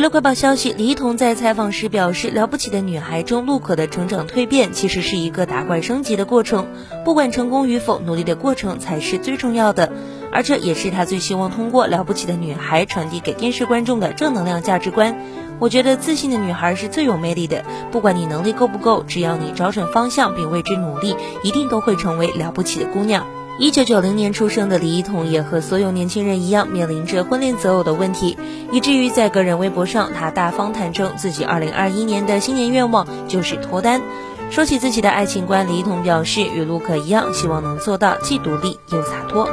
娱乐快报消息，李一桐在采访时表示，《了不起的女孩》中陆可的成长蜕变其实是一个打怪升级的过程，不管成功与否，努力的过程才是最重要的。而这也是他最希望通过《了不起的女孩》传递给电视观众的正能量价值观。我觉得自信的女孩是最有魅力的，不管你能力够不够，只要你找准方向并为之努力，一定都会成为了不起的姑娘。一九九零年出生的李一桐也和所有年轻人一样，面临着婚恋择偶的问题，以至于在个人微博上，他大方坦诚自己二零二一年的新年愿望就是脱单。说起自己的爱情观，李一桐表示与陆可一样，希望能做到既独立又洒脱。